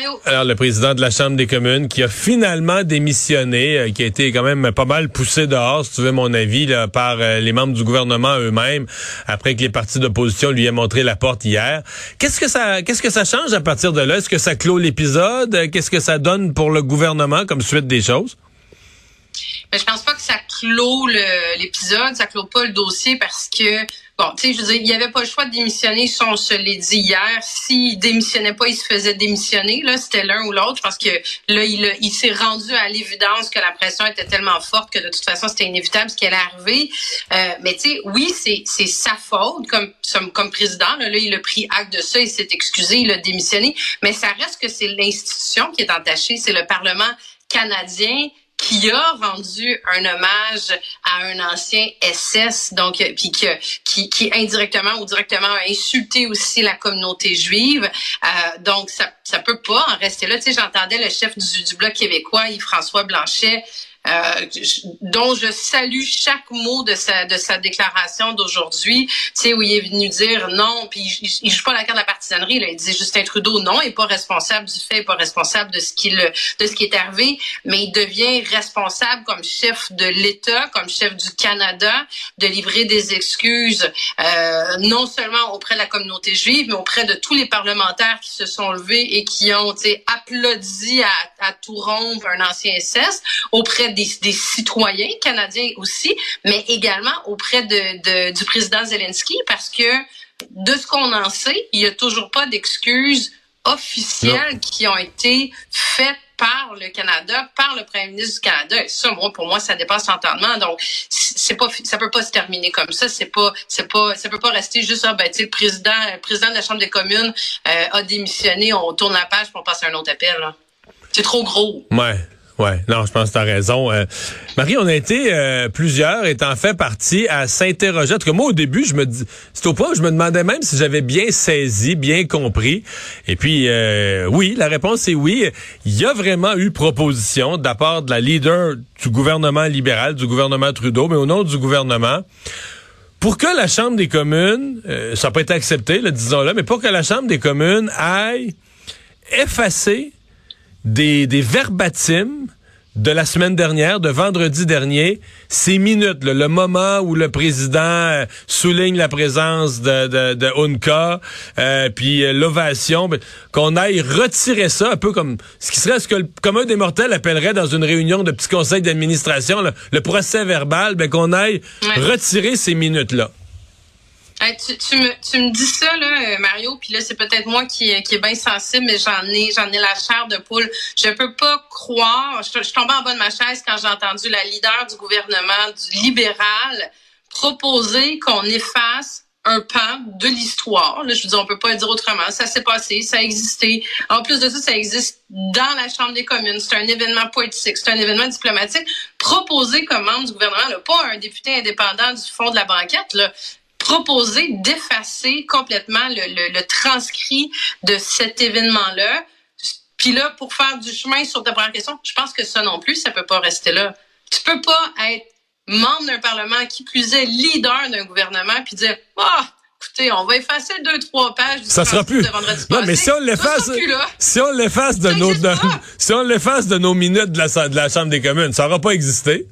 Mario. Alors le président de la Chambre des communes qui a finalement démissionné, euh, qui a été quand même pas mal poussé dehors, si tu veux mon avis, là, par euh, les membres du gouvernement eux-mêmes, après que les partis d'opposition lui aient montré la porte hier. Qu'est-ce que ça, qu'est-ce que ça change à partir de là? Est-ce que ça clôt l'épisode? Qu'est-ce que ça donne pour le gouvernement comme suite des choses? Mais je pense pas que ça clôt l'épisode, ça clôt pas le dossier parce que Bon, tu sais, je veux dire, il n'y avait pas le choix de démissionner, ça, on se l'est dit hier. S'il démissionnait pas, il se faisait démissionner. Là, c'était l'un ou l'autre parce que là, il, il s'est rendu à l'évidence que la pression était tellement forte que de toute façon, c'était inévitable ce qui allait arriver. Euh, mais tu sais, oui, c'est sa faute comme, comme président. Là, là, il a pris acte de ça, il s'est excusé, il a démissionné. Mais ça reste que c'est l'institution qui est entachée, c'est le Parlement canadien qui a rendu un hommage à un ancien SS, donc euh, puis qui, qui indirectement ou directement a insulté aussi la communauté juive. Euh, donc ça ça peut pas en rester là. Tu sais, j'entendais le chef du, du bloc québécois, Yves-François Blanchet, euh, dont je salue chaque mot de sa de sa déclaration d'aujourd'hui, tu sais où il est venu dire non, puis il, il, joue pas la carte de la partisanerie, là, il dit Justin Trudeau non, il est pas responsable du fait, il est pas responsable de ce qui de ce qui est arrivé, mais il devient responsable comme chef de l'État, comme chef du Canada, de livrer des excuses euh, non seulement auprès de la communauté juive, mais auprès de tous les parlementaires qui se sont levés et qui ont applaudi à, à tout rompre un ancien SS, auprès des, citoyens canadiens aussi, mais également auprès de, du président Zelensky, parce que de ce qu'on en sait, il n'y a toujours pas d'excuses officielles qui ont été faites par le Canada, par le premier ministre du Canada. ça, moi, pour moi, ça dépasse l'entendement. Donc, c'est pas, ça peut pas se terminer comme ça. C'est pas, c'est pas, ça peut pas rester juste ah, ben, le président, le président de la Chambre des communes euh, a démissionné, on tourne la page pour passer un autre appel. C'est trop gros. Ouais. Ouais, non, je pense que tu as raison. Euh, Marie, on a été euh, plusieurs étant fait partie à s'interroger. En tout cas, moi, au début, je me dis, c'est au point où je me demandais même si j'avais bien saisi, bien compris. Et puis, euh, oui, la réponse est oui. Il y a vraiment eu proposition de la part de la leader du gouvernement libéral, du gouvernement Trudeau, mais au nom du gouvernement, pour que la Chambre des communes, ça pas été accepté, disons-le, mais pour que la Chambre des communes aille effacer des, des verbatims de la semaine dernière, de vendredi dernier, ces minutes, le moment où le président euh, souligne la présence de, de, de Unka, euh, puis euh, l'ovation, ben, qu'on aille retirer ça, un peu comme ce qui serait ce que le commun des mortels appellerait dans une réunion de petits conseils d'administration, le, procès verbal, ben, qu'on aille retirer ces minutes-là tu, me, tu me dis ça, là, euh, Mario, puis là, c'est peut-être moi qui, qui est bien sensible, mais j'en ai, j'en ai la chair de poule. Je peux pas croire, je, je tombais en bas de ma chaise quand j'ai entendu la leader du gouvernement, du libéral, proposer qu'on efface un pan de l'histoire. je veux dire, on peut pas le dire autrement. Ça s'est passé, ça a existé. En plus de ça, ça existe dans la Chambre des communes. C'est un événement politique, c'est un événement diplomatique proposé comme membre du gouvernement, là, pas un député indépendant du fond de la banquette. Là proposer d'effacer complètement le, le, transcrit de cet événement-là. Puis là, pour faire du chemin sur ta première question, je pense que ça non plus, ça peut pas rester là. Tu peux pas être membre d'un parlement, qui plus est leader d'un gouvernement, puis dire ah écoutez, on va effacer deux trois pages du ça sera plus. de vendredi Non, mais si on l'efface, si on l'efface de nos, de, si on l'efface de nos minutes de la, de la Chambre des communes, ça n'aura pas existé.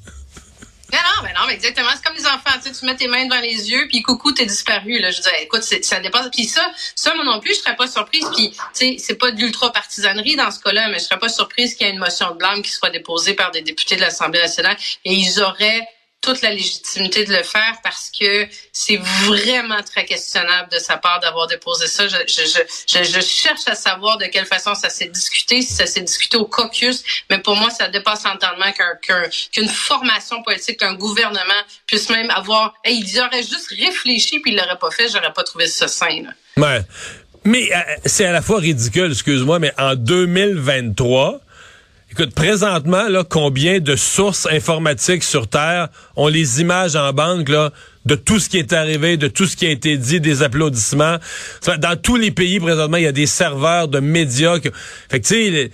Non, non, mais non, mais exactement. C'est comme les enfants, tu, sais, tu mets tes mains devant les yeux, puis coucou, t'es disparu. Là. Je dis, écoute, ça dépasse. Puis ça, ça, moi non plus, je serais pas surprise. Puis, tu sais, c'est pas de l'ultra-partisanerie dans ce cas-là, mais je serais pas surprise qu'il y ait une motion de blâme qui soit déposée par des députés de l'Assemblée nationale. Et ils auraient toute la légitimité de le faire parce que c'est vraiment très questionnable de sa part d'avoir déposé ça. Je, je, je, je, cherche à savoir de quelle façon ça s'est discuté, si ça s'est discuté au caucus, mais pour moi, ça dépasse l'entendement qu'une formation politique, qu'un gouvernement puisse même avoir... Hey, ils auraient juste réfléchi puis ils l'auraient pas fait, j'aurais pas trouvé ça sain. Ouais. Mais euh, c'est à la fois ridicule, excuse-moi, mais en 2023 Écoute, présentement, là, combien de sources informatiques sur Terre ont les images en banque là, de tout ce qui est arrivé, de tout ce qui a été dit, des applaudissements? Dans tous les pays, présentement, il y a des serveurs de médias. Que... Fait que, tu sais,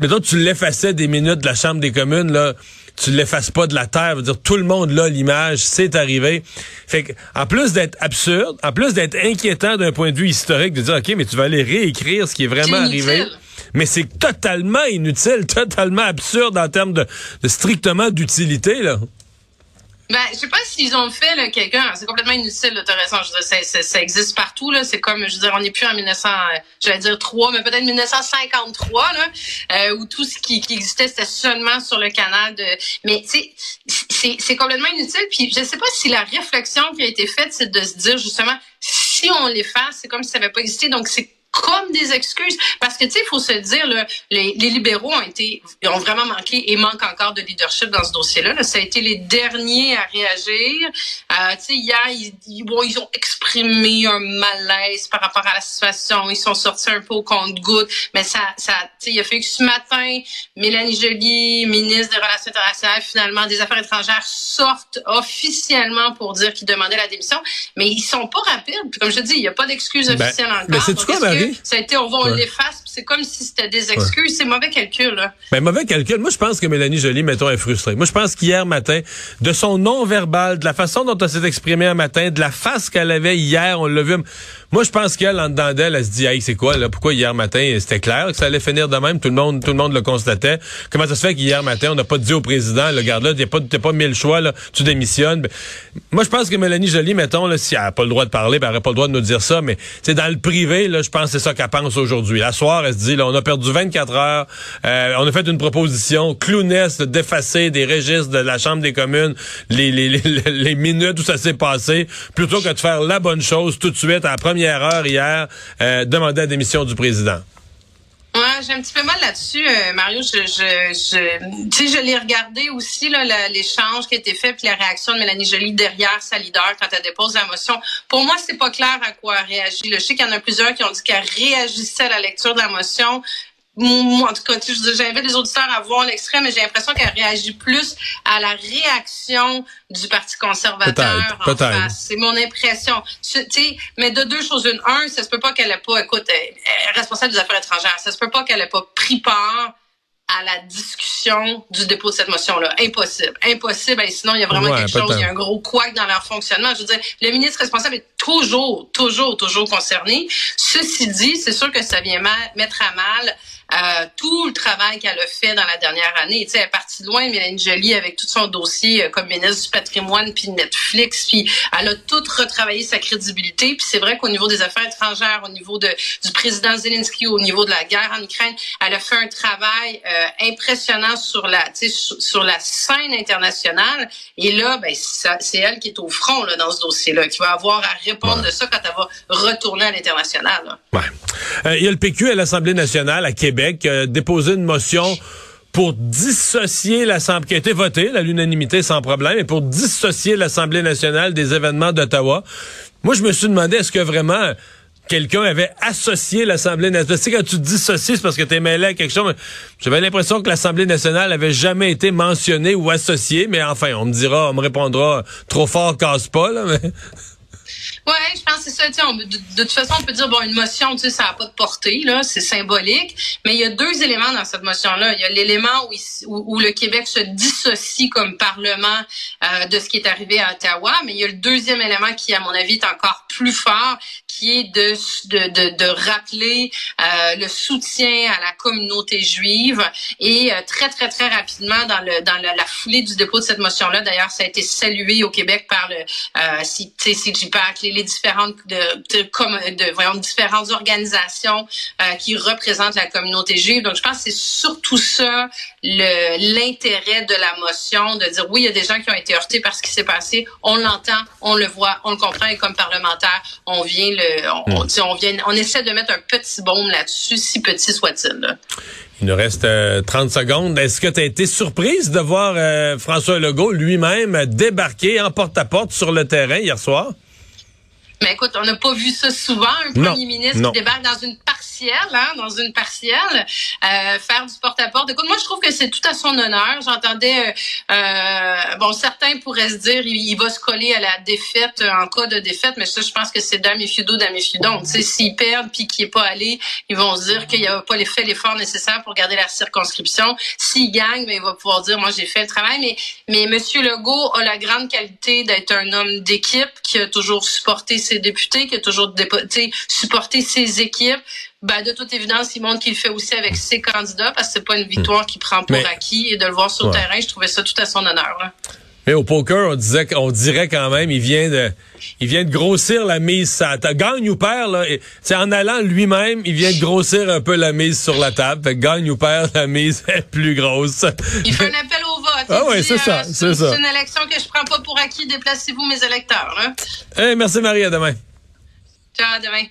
mettons, tu l'effaçais des minutes de la Chambre des communes, là tu l'effaces pas de la terre. Veut dire tout le monde là l'image, c'est arrivé. Fait que, en plus d'être absurde, en plus d'être inquiétant d'un point de vue historique, de dire ok, mais tu vas aller réécrire ce qui est vraiment arrivé mais c'est totalement inutile, totalement absurde en termes de, strictement d'utilité, là. Ben, je sais pas s'ils ont fait quelqu'un. C'est complètement inutile, t'as raison. Je veux dire, ça, existe partout là. C'est comme, je veux dire, on n'est plus en 1900, j'allais dire 3, mais peut-être 1953 là, euh, où tout ce qui, existait c'était seulement sur le canal de. Mais tu sais, c'est complètement inutile. Puis je sais pas si la réflexion qui a été faite, c'est de se dire justement, si on l'efface, c'est comme si ça n'avait pas existé. Donc c'est comme des excuses. Parce que, tu sais, il faut se dire, là, les, les, libéraux ont été, ont vraiment manqué et manquent encore de leadership dans ce dossier-là. Là. Ça a été les derniers à réagir. Euh, tu sais, hier, ils, bon, ils ont exprimé un malaise par rapport à la situation. Ils sont sortis un peu au compte-goutte. Mais ça, ça tu sais, il a fait que ce matin, Mélanie Joly, ministre des Relations internationales, finalement, des Affaires étrangères, sortent officiellement pour dire qu'ils demandaient la démission. Mais ils sont pas rapides. Puis comme je te dis, il n'y a pas d'excuses ben, officielles encore. Mais ça a été, on va, on l'efface, c'est comme si c'était des excuses. C'est mauvais calcul, là. Ben, mauvais calcul. Moi, je pense que Mélanie Joly, mettons, est frustrée. Moi, je pense qu'hier matin, de son non-verbal, de la façon dont elle s'est exprimée un matin, de la face qu'elle avait hier, on l'a vu. Moi, je pense qu'elle, en dedans d'elle, elle se dit, hey, c'est quoi, là? Pourquoi hier matin, c'était clair que ça allait finir de même? Tout le monde, tout le monde le constatait. Comment ça se fait qu'hier matin, on n'a pas dit au président, le garde là, t'as pas, pas mille choix, là, tu démissionnes? Ben, moi, je pense que Mélanie Joly, mettons, là, si elle n'a pas le droit de parler, ben, elle n'a pas le droit de nous dire ça, mais, c'est dans le privé, là, je pense que c'est ça qu'elle pense aujourd'hui. La soir, elle se dit, là, on a perdu 24 heures, euh, on a fait une proposition clownesse d'effacer des registres de la Chambre des communes les, les, les, les minutes où ça s'est passé, plutôt que de faire la bonne chose tout de suite à la première hier, euh, demander la démission du président. Ouais, j'ai un petit peu mal là-dessus, euh, Mario. Je, je, l'ai regardé aussi l'échange qui a été fait puis la réaction de Mélanie Joly derrière sa leader quand elle dépose la motion. Pour moi, c'est pas clair à quoi elle réagit. Je sais qu'il y en a plusieurs qui ont dit qu'elle réagissait à la lecture de la motion moi, en tout cas, j'invite les auditeurs à voir l'extrait, mais j'ai l'impression qu'elle réagit plus à la réaction du Parti conservateur en face. C'est mon impression. mais de deux choses une. Un, ça se peut pas qu'elle ait pas, écoute, elle est responsable des affaires étrangères. Ça se peut pas qu'elle ait pas pris part à la discussion du dépôt de cette motion-là. Impossible. Impossible. Et sinon, il y a vraiment quelque chose, il y a un gros couac dans leur fonctionnement. Je veux dire, le ministre responsable est toujours, toujours, toujours concerné. Ceci dit, c'est sûr que ça vient mettre à mal euh, tout le travail qu'elle a fait dans la dernière année. Tu sais, elle est partie loin, Mélanie Jolie, avec tout son dossier euh, comme ministre du patrimoine, puis Netflix, puis elle a tout retravaillé sa crédibilité. Puis c'est vrai qu'au niveau des affaires étrangères, au niveau de, du président Zelensky, au niveau de la guerre en Ukraine, elle a fait un travail euh, impressionnant sur la, tu sais, sur, la scène internationale. Et là, ben, c'est elle qui est au front là, dans ce dossier-là, qui va avoir à répondre de ça quand elle va retourner à l'international. Ouais. Il y a le PQ à l'Assemblée nationale à Québec Euh, déposé une motion pour dissocier l'Assemblée, qui a été votée à l'unanimité sans problème, et pour dissocier l'Assemblée nationale des événements d'Ottawa. Moi, je me suis demandé, est-ce que vraiment quelqu'un avait associé l'Assemblée nationale? Tu sais, quand tu dissocies, c'est parce que tu es mêlé à quelque chose. J'avais l'impression que l'Assemblée nationale avait jamais été mentionnée ou associée, mais enfin, on me dira, on me répondra trop fort casse pas, là, mais... Ouais, je pense que c'est ça. de, de, toute façon, on peut dire bon, une motion, tu sais, ça n'a pas de portée, là, c'est symbolique. Mais il y a deux éléments dans cette motion-là. Il y a l'élément où, où, le Québec se dissocie comme Parlement euh, de ce qui est arrivé à Ottawa, mais il y a le deuxième élément qui, à mon avis, est encore plus fort, qui est de de, de, de rappeler euh, le soutien à la communauté juive et euh, très très très rapidement dans le dans la foulée du dépôt de cette motion-là. D'ailleurs, ça a été salué au Québec par le euh, CGPAC, les, les différentes de, de voyons différentes organisations euh, qui représentent la communauté juive. Donc, je pense que c'est surtout ça l'intérêt de la motion de dire oui, il y a des gens qui ont été heurtés par ce qui s'est passé. On l'entend, on le voit, on le comprend et comme parlementaire, on vient le on, on, vient, on essaie de mettre un petit baume là-dessus, si petit soit-il. Il nous reste 30 euh, secondes. Est-ce que tu as été surprise de voir euh, François Legault lui-même débarquer en porte-à-porte sur le terrain hier soir? Mais écoute, on n'a pas vu ça souvent, un premier ministre qui débarque dans une partielle, hein, dans une partielle, euh, faire du porte-à-porte. Écoute, moi, je trouve que c'est tout à son honneur. J'entendais, euh, bon, certains pourraient se dire, il, va se coller à la défaite en cas de défaite, mais ça, je pense que c'est d'amifiudo, d'amifiudon. Tu sais, s'ils perdent puis qu'il n'est pas allé, ils vont se dire qu'il n'a pas fait l'effort nécessaire pour garder la circonscription. S'il gagne, ben, il va pouvoir dire, moi, j'ai fait le travail. Mais, mais Monsieur Legault a la grande qualité d'être un homme d'équipe qui a toujours supporté ses députés, qui a toujours supporté ses équipes. Ben, de toute évidence, il montre qu'il fait aussi avec ses candidats parce que c'est pas une victoire qu'il prend pour acquis et de le voir sur le terrain, je trouvais ça tout à son honneur. Mais au poker, on disait qu'on dirait quand même, il vient de, il vient de grossir la mise. Ça, gagne ou perd là. C'est en allant lui-même, il vient de grossir un peu la mise sur la table. Fait gagne ou perd, la mise est plus grosse. Il fait un appel au vote. Ah oui, c'est ça, euh, c'est ça. C'est une élection que je prends pas pour acquis. Déplacez-vous mes électeurs. Hein? merci Marie, à demain. Ciao, à demain.